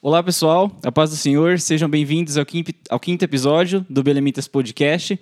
Olá, pessoal. A paz do Senhor. Sejam bem-vindos ao quinto, ao quinto episódio do Belemitas Podcast.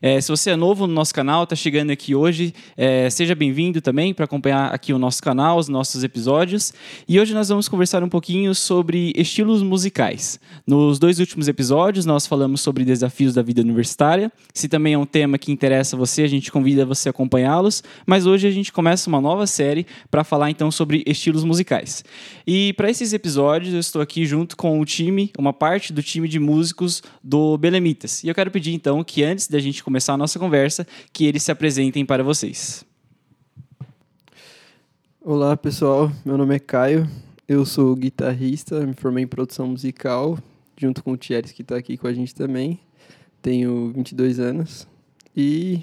É, se você é novo no nosso canal, está chegando aqui hoje, é, seja bem-vindo também para acompanhar aqui o nosso canal, os nossos episódios. E hoje nós vamos conversar um pouquinho sobre estilos musicais. Nos dois últimos episódios, nós falamos sobre desafios da vida universitária. Se também é um tema que interessa você, a gente convida você a acompanhá-los. Mas hoje a gente começa uma nova série para falar então sobre estilos musicais. E para esses episódios, eu estou aqui aqui junto com o time, uma parte do time de músicos do Belemitas. E eu quero pedir então que antes da gente começar a nossa conversa, que eles se apresentem para vocês. Olá pessoal, meu nome é Caio, eu sou guitarrista, me formei em produção musical, junto com o Thierry que está aqui com a gente também. Tenho 22 anos e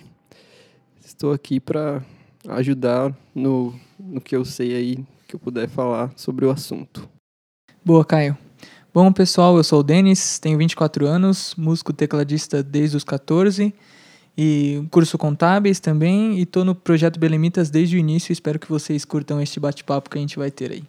estou aqui para ajudar no, no que eu sei aí, que eu puder falar sobre o assunto. Boa, Caio. Bom, pessoal, eu sou o Denis, tenho 24 anos, músico tecladista desde os 14 e curso contábeis também e estou no projeto Belemitas desde o início. Espero que vocês curtam este bate-papo que a gente vai ter aí.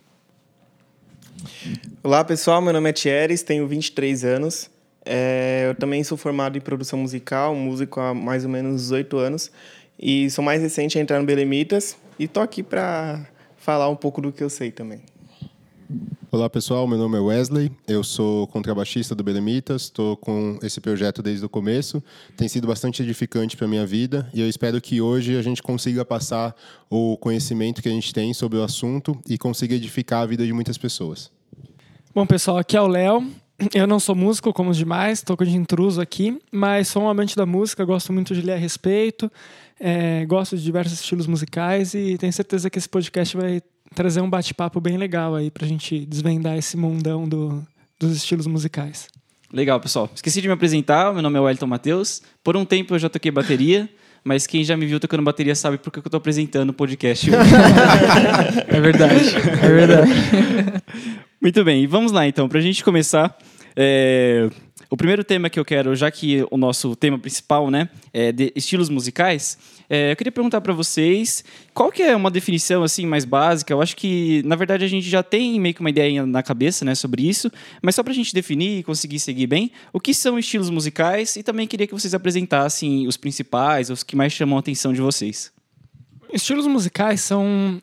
Olá, pessoal, meu nome é Thieres, tenho 23 anos. É, eu também sou formado em produção musical, músico há mais ou menos 8 anos e sou mais recente a entrar no Belemitas e estou aqui para falar um pouco do que eu sei também. Olá pessoal, meu nome é Wesley, eu sou contrabaixista do Belemitas, estou com esse projeto desde o começo, tem sido bastante edificante para a minha vida e eu espero que hoje a gente consiga passar o conhecimento que a gente tem sobre o assunto e consiga edificar a vida de muitas pessoas. Bom pessoal, aqui é o Léo, eu não sou músico como os demais, estou de intruso aqui, mas sou um amante da música, gosto muito de ler a respeito, é, gosto de diversos estilos musicais e tenho certeza que esse podcast vai trazer um bate-papo bem legal aí pra gente desvendar esse mundão do, dos estilos musicais. Legal, pessoal. Esqueci de me apresentar, meu nome é Wellington Matheus. Por um tempo eu já toquei bateria, mas quem já me viu tocando bateria sabe por que eu estou apresentando o podcast hoje. é verdade, é verdade. Muito bem, e vamos lá então, para a gente começar. É... O primeiro tema que eu quero, já que o nosso tema principal né, é de estilos musicais, é, eu queria perguntar para vocês qual que é uma definição assim mais básica. Eu acho que, na verdade, a gente já tem meio que uma ideia na cabeça né, sobre isso, mas só para a gente definir e conseguir seguir bem, o que são estilos musicais e também queria que vocês apresentassem os principais, os que mais chamam a atenção de vocês. Estilos musicais são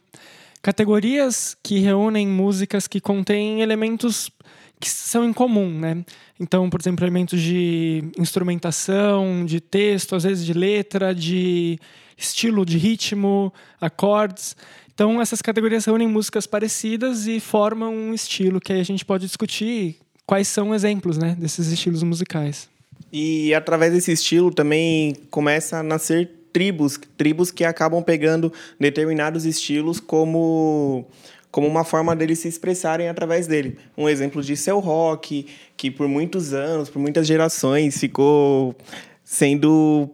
categorias que reúnem músicas que contêm elementos que são em comum, né? Então, por exemplo, elementos de instrumentação, de texto, às vezes de letra, de estilo, de ritmo, acordes. Então, essas categorias reúnem músicas parecidas e formam um estilo que a gente pode discutir quais são exemplos, né, desses estilos musicais. E através desse estilo também começa a nascer tribos, tribos que acabam pegando determinados estilos como como uma forma deles se expressarem através dele. Um exemplo disso é o rock, que por muitos anos, por muitas gerações, ficou sendo.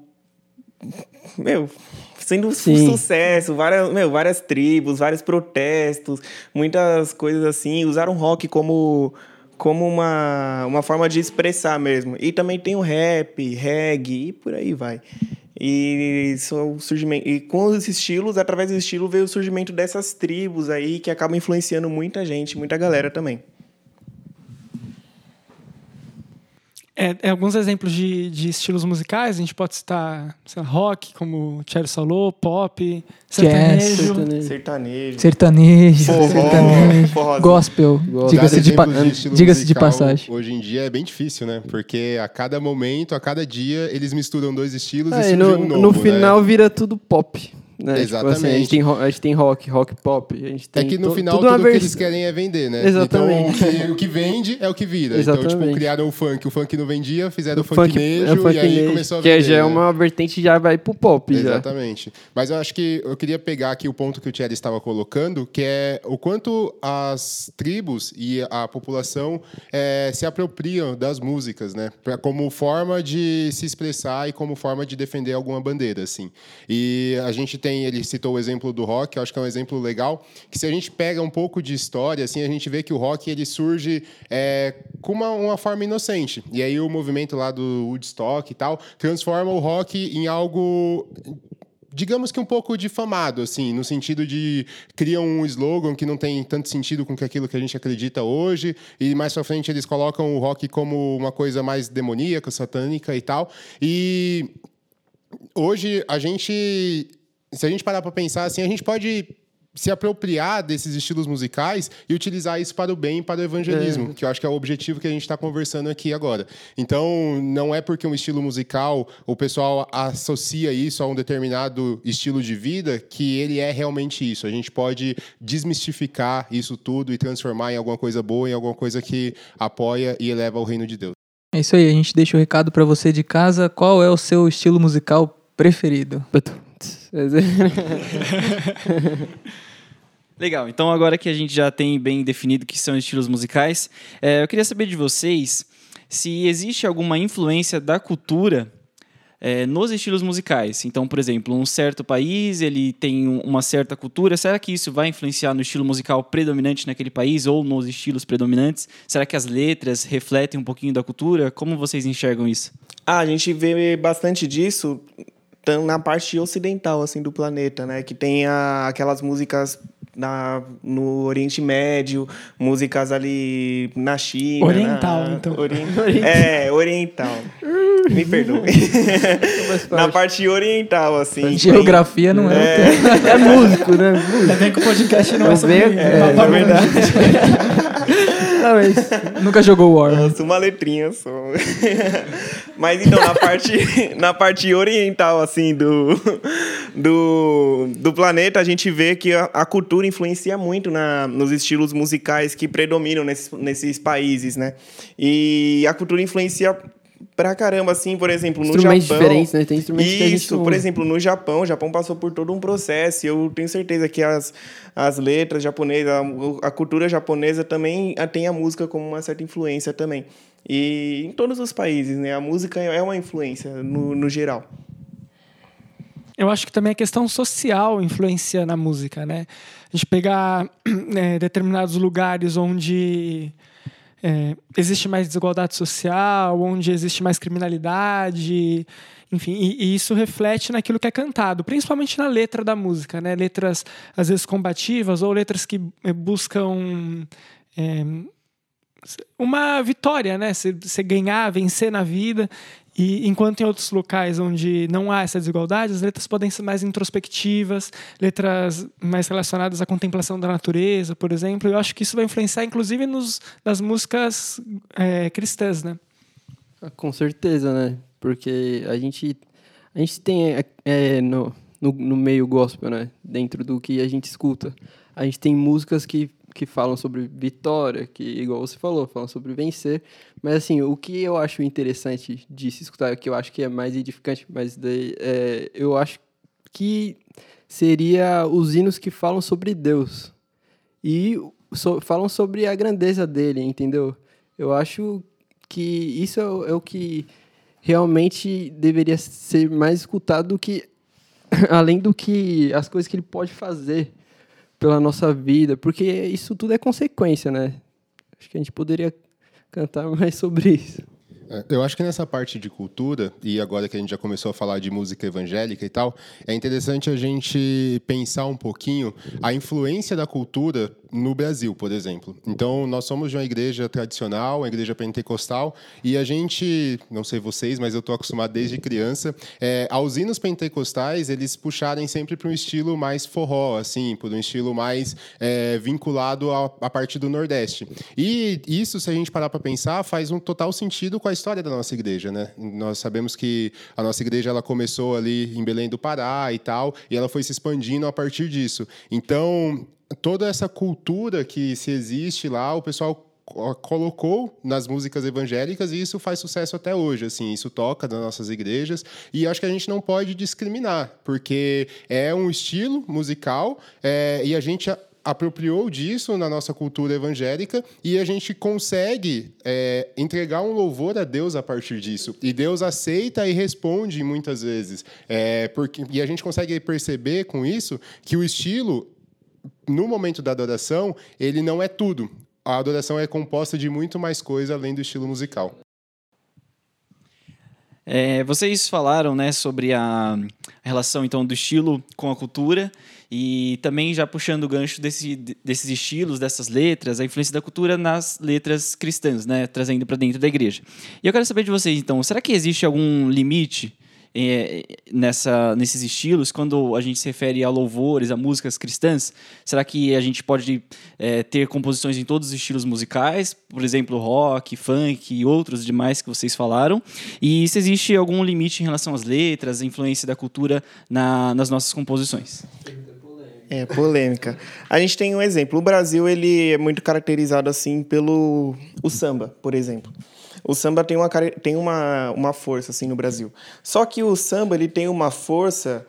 Meu, sendo Sim. um sucesso, várias, meu, várias tribos, vários protestos, muitas coisas assim. Usaram rock como, como uma, uma forma de expressar mesmo. E também tem o rap, reggae e por aí vai. E, surgimento, e com os estilos, através do estilo, veio o surgimento dessas tribos aí que acabam influenciando muita gente, muita galera também. É, é, alguns exemplos de, de, estilos musicais, a gente pode citar lá, rock, como o Thierry falou, pop, sertanejo. sertanejo. Sertanejo. Sertanejo. Forró, sertanejo gospel. Diga-se de, pa diga de passagem. Hoje em dia é bem difícil, né? Porque a cada momento, a cada dia, eles misturam dois estilos é, e no, um novo, no final né? vira tudo pop. Né? Exatamente. Tipo assim, a, gente tem, a, gente tem, rock, rock pop. A gente tem é que no final tudo, tudo que eles querem é vender, né? Exatamente. Então o que, o que vende é o que vira. Exatamente. Então, tipo, criaram o funk, o funk não vendia, fizeram o, funk, funk nejo, é o e aí nejo, começou a vender. Que já é uma vertente já vai pro pop. Exatamente. Já. Mas eu acho que eu queria pegar aqui o ponto que o Thierry estava colocando, que é o quanto as tribos e a população é, se apropriam das músicas, né? Pra, como forma de se expressar e como forma de defender alguma bandeira, assim. E a gente tem, ele citou o exemplo exemplo do rock, eu acho que é um exemplo legal, que se a gente pega um pouco de história, assim, a gente vê que o rock ele surge é, com uma, uma forma inocente. E aí o movimento lá do Woodstock e tal transforma o rock em algo digamos que um pouco difamado, assim, no sentido de criam um slogan que não tem tanto sentido com aquilo que a gente acredita hoje, e mais pra frente eles colocam o rock como uma coisa mais demoníaca, satânica e tal. E hoje a gente, se a gente parar para pensar assim, a gente pode se apropriar desses estilos musicais e utilizar isso para o bem e para o evangelismo, É. que eu acho que é o objetivo que a gente está conversando aqui agora. Então, não é porque um estilo musical o pessoal associa isso a um determinado estilo de vida que ele é realmente isso. A gente pode desmistificar isso tudo e transformar em alguma coisa boa, em alguma coisa que apoia e eleva o reino de Deus. É isso aí, a gente deixa o recado pra você de casa. Qual é o seu estilo musical preferido? Legal, então agora que a gente já tem bem definido o que são estilos musicais, é, eu queria saber de vocês se existe alguma influência da cultura é, nos estilos musicais. Então, por exemplo, um certo país ele tem um- uma certa cultura. Será que isso vai influenciar no estilo musical predominante naquele país ou nos estilos predominantes? Será que as letras refletem um pouquinho da cultura? Como vocês enxergam isso? Ah, a gente vê bastante disso na parte ocidental assim do planeta, né? Que tem a- aquelas músicas na, no Oriente Médio, músicas ali na China. Oriental, na, então. Orien- é, oriental. Me perdoe. na parte oriental, assim. tem- Geografia não é. É, É músico, né? Músico. Bem que o podcast não é sobre venho- é, papo na verdade. Não, mas Nunca jogou War. Nossa, uma letrinha só. Mas então, na parte, na parte oriental, assim, do, do, do planeta, a gente vê que a, a cultura influencia muito na, nos estilos musicais que predominam nesses, nesses países, né? E a cultura influencia pra caramba, assim, por exemplo, no instrumentos Japão. diferentes, né? Tem instrumentos Isso, por exemplo, no Japão, o Japão passou por todo um processo e eu tenho certeza que as, as letras japonesas, a, a cultura japonesa também tem a música como uma certa influência também. E em todos os países, né? A música é uma influência no, no geral. Eu acho que também a questão social influencia na música, né? A gente pegar né, determinados lugares onde é, existe mais desigualdade social, onde existe mais criminalidade, enfim, e, e isso reflete naquilo que é cantado, principalmente na letra da música, né? Letras às vezes combativas ou letras que eh, buscam é, uma vitória, né? Você ganhar, vencer na vida. E enquanto em outros locais onde não há essa desigualdade, as letras podem ser mais introspectivas, letras mais relacionadas à contemplação da natureza, por exemplo. Eu acho que isso vai influenciar, inclusive, nos, nas músicas é, cristãs, né? Ah, Com certeza, né? Porque a gente, a gente tem é, é, no, no, no meio gospel, né? Dentro do que a gente escuta. A gente tem músicas que, que falam sobre vitória, que, igual você falou, falam sobre vencer. Mas, assim, o que eu acho interessante de se escutar, que eu acho que é mais edificante, mas daí, é, eu acho que seria os hinos que falam sobre Deus. E so- falam sobre a grandeza dele, entendeu? Eu acho que isso é é o que realmente deveria ser mais escutado do que além do que as coisas que ele pode fazer pela nossa vida, porque isso tudo é consequência, né? Acho que a gente poderia cantar mais sobre isso. É, Eu acho que nessa parte de cultura, e agora que a gente já começou a falar de música evangélica e tal, é interessante a gente pensar um pouquinho a influência da cultura no Brasil, por exemplo. Então, nós somos de uma igreja tradicional, uma igreja pentecostal, e a gente, não sei vocês, mas eu estou acostumado desde criança, é, aos hinos pentecostais, eles puxarem sempre para um estilo mais forró, assim, por um estilo mais é, vinculado à, parte do Nordeste. E isso, se a gente parar para pensar, faz um total sentido com a história da nossa igreja, né? Nós sabemos que a nossa igreja ela começou ali em Belém do Pará e tal, e ela foi se expandindo a partir disso. Então, toda essa cultura que se existe lá, o pessoal co- colocou nas músicas evangélicas e isso faz sucesso até hoje, assim, isso toca nas nossas igrejas e acho que a gente não pode discriminar, porque é um estilo musical é, e a gente apropriou disso na nossa cultura evangélica e a gente consegue é, entregar um louvor a Deus a partir disso e Deus aceita e responde muitas vezes é, porque e a gente consegue perceber com isso que o estilo no momento da adoração, ele não é tudo. A adoração é composta de muito mais coisa além do estilo musical. É, vocês falaram né, sobre a, relação então do estilo com a cultura e também já puxando o gancho desse, desses estilos, dessas letras, a influência da cultura nas letras cristãs, né, trazendo para dentro da igreja. E eu quero saber de vocês então, será que existe algum limite é, nessa, nesses estilos, quando a gente se refere a louvores, a músicas cristãs, será que a gente pode é, ter composições em todos os estilos musicais, por exemplo, rock, funk e outros demais que vocês falaram? E se existe algum limite em relação às letras, a influência da cultura na, nas nossas composições? É, polêmica. A gente tem um exemplo. O Brasil ele é muito caracterizado assim pelo o samba, por exemplo. O samba tem uma, tem uma, uma força assim no Brasil. Só que o samba ele tem uma força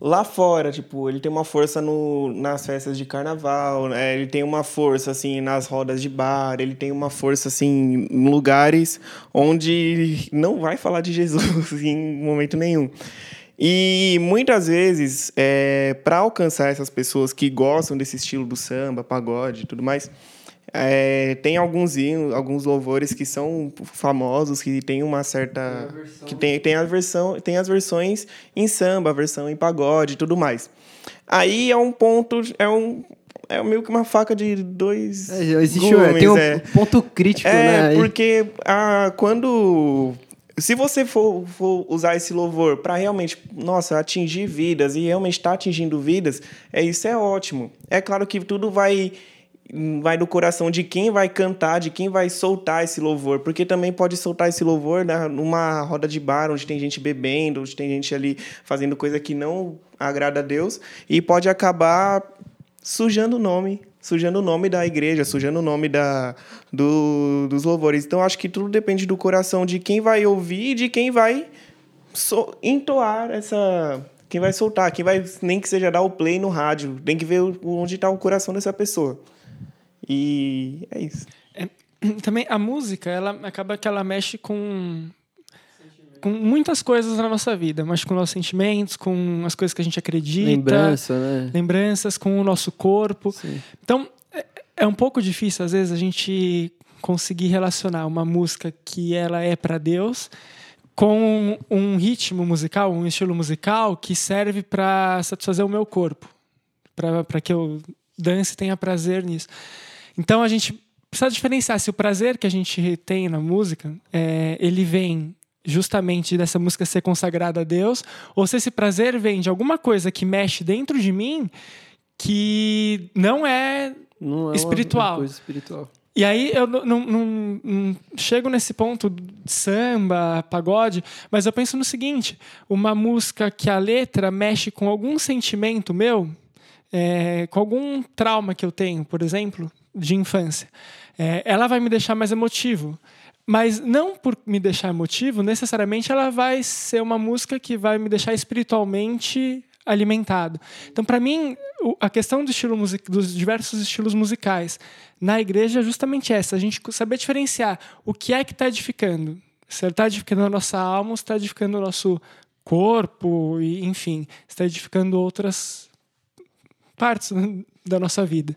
lá fora, tipo, ele tem uma força no, nas festas de carnaval, né? ele tem uma força assim nas rodas de bar, ele tem uma força assim em lugares onde não vai falar de Jesus em momento nenhum. E muitas vezes, é, para alcançar essas pessoas que gostam desse estilo do samba, pagode e tudo mais, é, tem alguns hinos, alguns louvores que são famosos, que tem uma certa. Tem que tem, tem, a versão, tem as versões em samba, a versão em pagode e tudo mais. Aí é um ponto. É um, é meio que uma faca de dois. É, existe gumes, tem um é. ponto crítico, é, né? Porque ah, quando. Se você for, for usar esse louvor para realmente, nossa, atingir vidas e realmente está atingindo vidas, é isso é ótimo. É claro que tudo vai vai do coração de quem vai cantar, de quem vai soltar esse louvor, porque também pode soltar esse louvor né, numa roda de bar onde tem gente bebendo, onde tem gente ali fazendo coisa que não agrada a Deus e pode acabar sujando o nome, sujando o nome da igreja, sujando o nome da, do, dos louvores. Então acho que tudo depende do coração de quem vai ouvir e de quem vai so, entoar essa quem vai soltar, quem vai nem que seja dar o play no rádio, tem que ver onde está o coração dessa pessoa. E é isso. É, também a música, ela acaba que ela mexe com com muitas coisas na nossa vida, mas com nossos sentimentos, com as coisas que a gente acredita, Lembrança, né? lembranças, com o nosso corpo. Sim. Então é, é um pouco difícil às vezes a gente conseguir relacionar uma música que ela é para Deus com um ritmo musical, um estilo musical que serve para satisfazer o meu corpo, para que eu dance e tenha prazer nisso. Então a gente precisa diferenciar se o prazer que a gente tem na música, é, ele vem justamente dessa música ser consagrada a Deus, ou se esse prazer vem de alguma coisa que mexe dentro de mim que não é, não é espiritual. Coisa espiritual. E aí eu não, não, não, não, chego nesse ponto de samba, pagode, mas eu penso no seguinte: uma música que a letra mexe com algum sentimento meu, é, com algum trauma que eu tenho, por exemplo, de infância, é, ela vai me deixar mais emotivo. Mas não por me deixar emotivo, necessariamente ela vai ser uma música que vai me deixar espiritualmente alimentado. Então, para mim, a questão do estilo dos diversos estilos musicais na igreja é justamente essa: a gente saber diferenciar o que é que está edificando. Se está edificando a nossa alma, está edificando o nosso corpo, e, enfim, está edificando outras partes da nossa vida.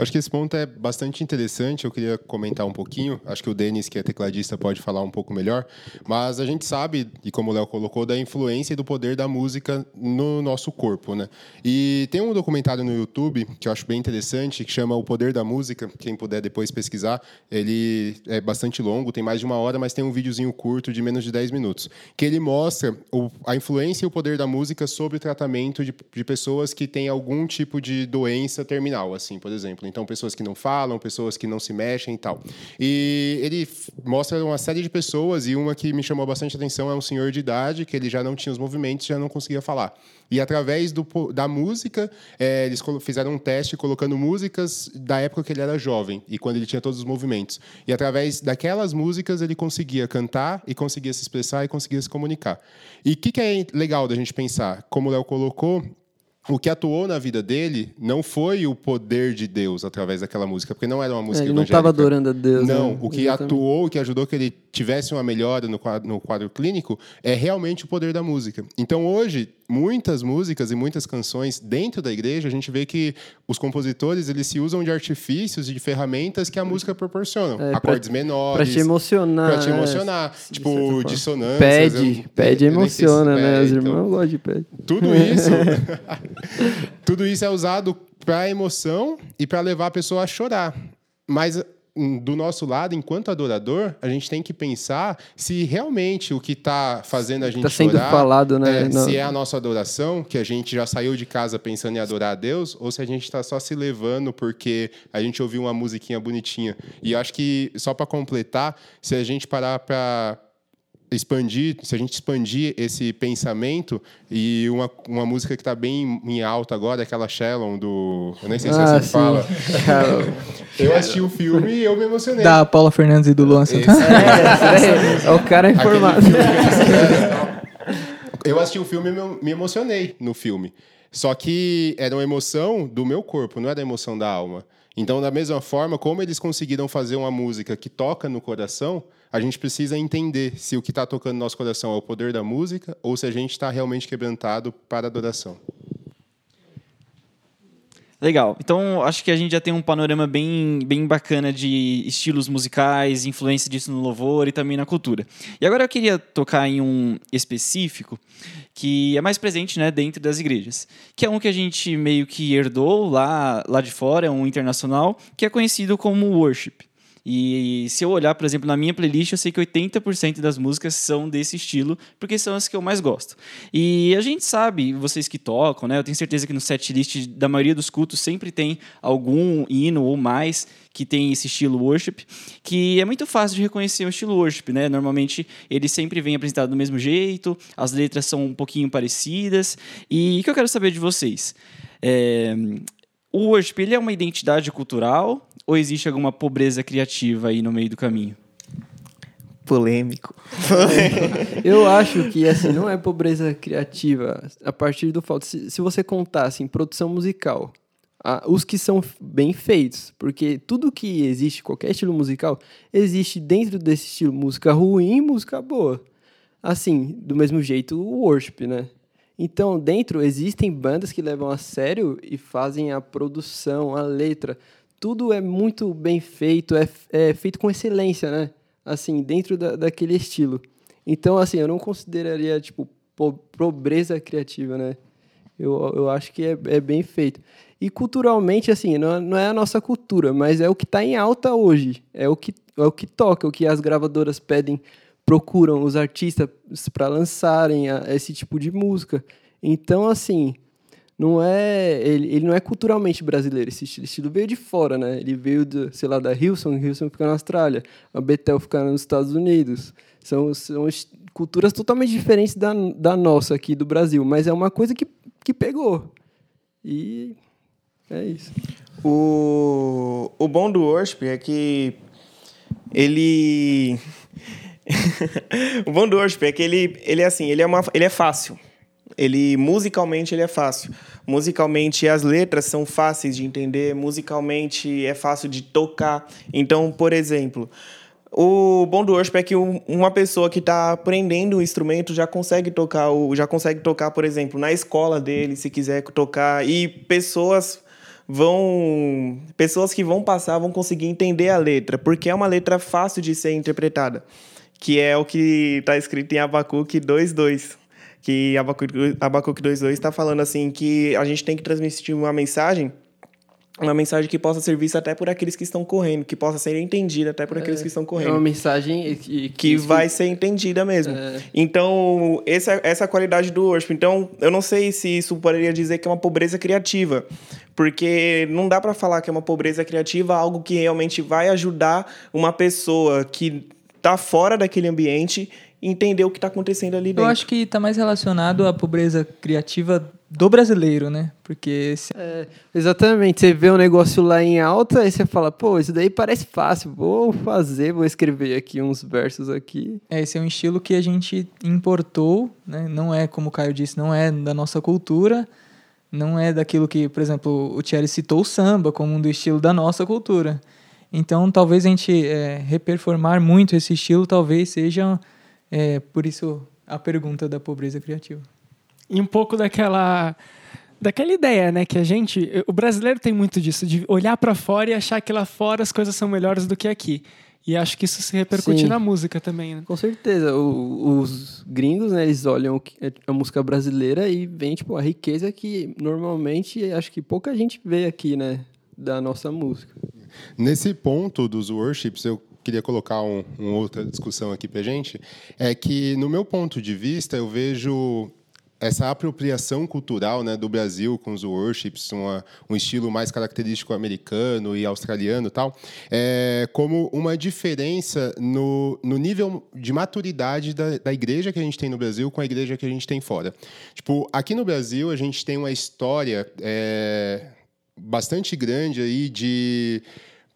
Acho que esse ponto é bastante interessante. Eu queria comentar um pouquinho. Acho que o Denis, que é tecladista, pode falar um pouco melhor. Mas a gente sabe, e como o Léo colocou, da influência e do poder da música no nosso corpo, né? E tem um documentário no YouTube que eu acho bem interessante, que chama O Poder da Música. Quem puder depois pesquisar, ele é bastante longo, tem mais de uma hora, mas tem um videozinho curto de menos de 10 minutos, que ele mostra a influência e o poder da música sobre o tratamento de, de pessoas que têm algum tipo de doença terminal, assim, por exemplo. Então, pessoas que não falam, pessoas que não se mexem e tal. E ele mostra uma série de pessoas e uma que me chamou bastante atenção é um senhor de idade que ele já não tinha os movimentos, já não conseguia falar. E através do, da música, é, eles fizeram um teste colocando músicas da época que ele era jovem e quando ele tinha todos os movimentos. E através daquelas músicas ele conseguia cantar e conseguia se expressar e conseguia se comunicar. E o que, que é legal da gente pensar? Como o Léo colocou, o que atuou na vida dele não foi o poder de Deus através daquela música, porque não era uma música é, ele evangélica. não estava adorando a Deus. Não, né? o que Exatamente. atuou, o que ajudou que ele tivesse uma melhora no quadro, no quadro clínico é realmente o poder da música. Então hoje, muitas músicas e muitas canções dentro da igreja, a gente vê que os compositores eles se usam de artifícios e de ferramentas que a música proporciona. É, Acordes pra- menores. Pra te emocionar. Pra te emocionar. Certa tipo, forma. dissonâncias. Pede, pede sei se- emociona, né? é, Os então, gostam de pede. Tudo isso. tudo isso é usado para emoção e para levar a pessoa a chorar. Mas do nosso lado, enquanto adorador, a gente tem que pensar se realmente o que está fazendo a gente Tá sendo chorar falado, né? é, se é a nossa adoração, que a gente já saiu de casa pensando em adorar a Deus, ou se a gente está só se levando porque a gente ouviu uma musiquinha bonitinha. E acho que, só para completar, se a gente parar para expandir, se a gente expandir esse pensamento e uma, uma música que está bem em alta agora, aquela Shallon do... Eu nem sei se é Ah, assim que sim. fala. Eu assisti o filme e eu me emocionei. Da Paula Fernandes e do Luan Santana. é, é o cara informado. Eu assisti o filme e me- me emocionei no filme. Só que era uma emoção do meu corpo, não era a emoção da alma. Então, da mesma forma, como eles conseguiram fazer uma música que toca no coração, a gente precisa entender se o que está tocando no nosso coração é o poder da música ou se a gente está realmente quebrantado para a adoração. Legal. Então, acho que a gente já tem um panorama bem, bem bacana de estilos musicais, influência disso no louvor e também na cultura. E agora eu queria tocar em um específico que é mais presente né, dentro das igrejas, que é um que a gente meio que herdou lá, lá de fora, é um internacional, que é conhecido como worship. E se eu olhar, por exemplo, na minha playlist, eu sei que 80% das músicas são desse estilo, porque são as que eu mais gosto. E a gente sabe, vocês que tocam, né? Eu tenho certeza que no setlist da maioria dos cultos sempre tem algum hino ou mais que tem esse estilo worship, que é muito fácil de reconhecer o estilo worship, né? Normalmente ele sempre vem apresentado do mesmo jeito, as letras são um pouquinho parecidas. E o que eu quero saber de vocês? É, o worship ele é uma identidade cultural ou existe alguma pobreza criativa aí no meio do caminho? Polêmico. Eu acho que assim não é pobreza criativa a partir do fato se, se você contar assim produção musical, ah, os que são bem feitos, porque tudo que existe qualquer estilo musical existe dentro desse estilo música ruim, e música boa. Assim, do mesmo jeito o worship, né? Então, dentro existem bandas que levam a sério e fazem a produção, a letra, tudo é muito bem feito, é, é feito com excelência, né? Assim, dentro da, daquele estilo. Então, assim, eu não consideraria, tipo, po- pobreza criativa, né? Eu, eu acho que é, é bem feito. E culturalmente, assim, não, é- não é a nossa cultura, mas é o que está em alta hoje. É o que, é o que toca, o que as gravadoras pedem, procuram os artistas para lançarem a- esse tipo de música. Então, assim, não é ele, ele não é culturalmente brasileiro esse estilo. Esse estilo veio de fora, né? Ele veio, do, sei lá, da Hilson, Hilson fica na Austrália, a Betel fica nos Estados Unidos. São, são culturas totalmente diferentes da, da nossa aqui do Brasil, mas é uma coisa que, que pegou. E é isso. O, o bom do worship é que ele. O bom do worship é que ele, ele é assim, ele é, uma, ele é fácil. Ele musicalmente ele é fácil. Musicalmente as letras são fáceis de entender, musicalmente é fácil de tocar. Então, por exemplo, o bom do é que um- uma pessoa que está aprendendo o instrumento já consegue tocar, já consegue tocar, por exemplo, na escola dele, se quiser tocar, e pessoas vão pessoas que vão passar vão conseguir entender a letra, porque é uma letra fácil de ser interpretada, que é o que está escrito em Abacuque 2:2, que Abacuque, Abacuque 2:2 está falando assim que a gente tem que transmitir uma mensagem uma mensagem que possa ser vista até por aqueles que estão correndo, que possa ser entendida até por aqueles que estão É uma correndo mensagem que, que vai ser entendida mesmo. É. Então, essa, essa é a qualidade do worship. Então, eu não sei se isso poderia dizer que é uma pobreza criativa, porque não dá para falar que é uma pobreza criativa algo que realmente vai ajudar uma pessoa que tá fora daquele ambiente entender o que está acontecendo ali Eu dentro. acho que está mais relacionado à pobreza criativa do brasileiro, né? Porque esse- É, exatamente. Você vê um negócio lá em alta, aí você fala, pô, isso daí parece fácil, vou fazer, vou escrever aqui uns versos aqui. é, esse é um estilo que a gente importou, né? Não é, como o Caio disse, não é da nossa cultura, não é daquilo que, por exemplo, o Thierry citou o samba como um do estilo da nossa cultura. Então, talvez a gente é, reperformar muito esse estilo, talvez seja, é, por isso, a pergunta da pobreza criativa. E um pouco daquela daquela ideia, né, que a gente, o brasileiro tem muito disso, de olhar para fora e achar que lá fora as coisas são melhores do que aqui. E acho que isso se repercute Sim. na música também, né? Com certeza. O- os gringos, né, eles olham que- a música brasileira e veem, tipo, a riqueza que normalmente acho que pouca gente vê aqui, né? Da nossa música. Nesse ponto dos worships, eu queria colocar um, uma outra discussão aqui pra gente, é que, no meu ponto de vista, eu vejo essa apropriação cultural né, do Brasil com os worships, uma, um estilo mais característico americano e australiano e tal, é, como uma diferença no, no nível de maturidade da, da igreja que a gente tem no Brasil com a igreja que a gente tem fora. Tipo, aqui no Brasil, a gente tem uma história é, bastante grande aí de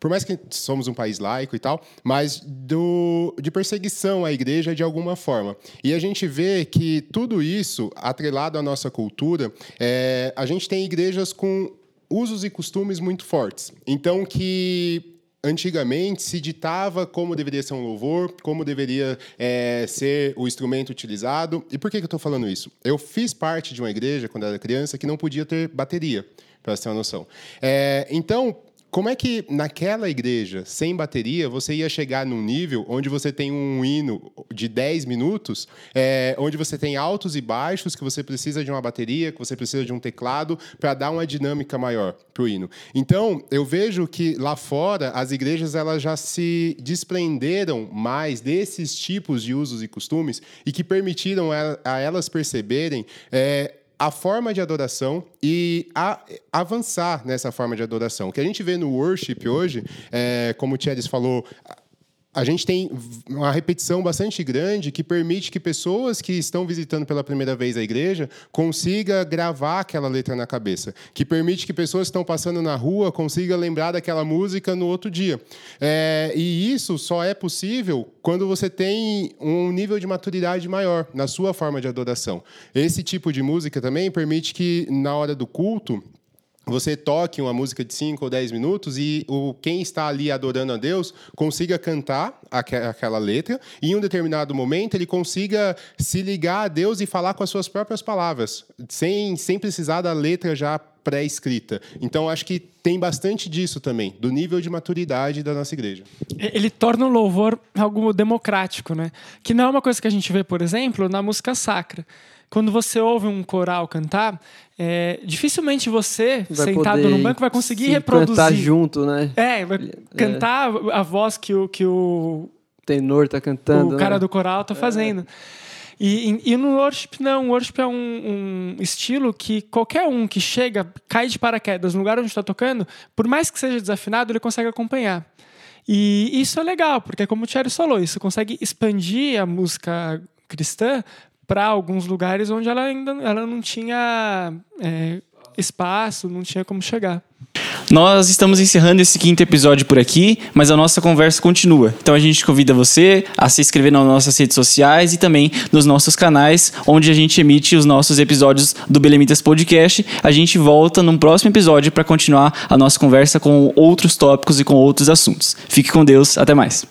por mais que somos um país laico e tal, mas do, de perseguição à igreja de alguma forma. E a gente vê que tudo isso, atrelado à nossa cultura, é, a gente tem igrejas com usos e costumes muito fortes. Então, que antigamente se ditava como deveria ser um louvor, como deveria é, ser o instrumento utilizado. E por que, que eu estou falando isso? Eu fiz parte de uma igreja, quando era criança, que não podia ter bateria, para você ter uma noção. É, então, como é que naquela igreja, sem bateria, você ia chegar num nível onde você tem um hino de 10 minutos, é, onde você tem altos e baixos, que você precisa de uma bateria, que você precisa de um teclado, para dar uma dinâmica maior para o hino? Então, eu vejo que lá fora, as igrejas elas já se desprenderam mais desses tipos de usos e costumes e que permitiram a, elas perceberem. É, a forma de adoração e a- avançar nessa forma de adoração. O que a gente vê no worship hoje, é, como o Thierry falou, a- gente tem uma repetição bastante grande que permite que pessoas que estão visitando pela primeira vez a igreja consiga gravar aquela letra na cabeça, que permite que pessoas que estão passando na rua consigam lembrar daquela música no outro dia. É, e isso só é possível quando você tem um nível de maturidade maior na sua forma de adoração. Esse tipo de música também permite que na hora do culto você toque uma música de 5 ou 10 minutos e o, quem está ali adorando a Deus consiga cantar aque- aquela letra e em um determinado momento ele consiga se ligar a Deus e falar com as suas próprias palavras, sem, sem precisar da letra já pré-escrita. Então, acho que tem bastante disso também, do nível de maturidade da nossa igreja. Ele torna o louvor algo democrático, né? Que não é uma coisa que a gente vê, por exemplo, na música sacra. Quando você ouve um coral cantar, é, dificilmente você, Vai sentado no banco, vai conseguir se reproduzir. cantar junto, né? É, vai cantar a voz que o, que o, tenor tá cantando. o cara né? do coral tá fazendo. E, e, e no worship, não. O worship é um, um estilo que qualquer um que chega, cai de paraquedas no lugar onde está tocando, por mais que seja desafinado, ele consegue acompanhar. E isso é legal, porque como o Thierry falou, isso consegue expandir a música cristã para alguns lugares onde ela ainda ela não tinha é, espaço, não tinha como chegar. Nós estamos encerrando esse quinto episódio por aqui, mas a nossa conversa continua. Então a gente convida você a se inscrever nas nossas redes sociais e também nos nossos canais, onde a gente emite os nossos episódios do Belemitas Podcast. A gente volta num próximo episódio para continuar a nossa conversa com outros tópicos e com outros assuntos. Fique com Deus, até mais.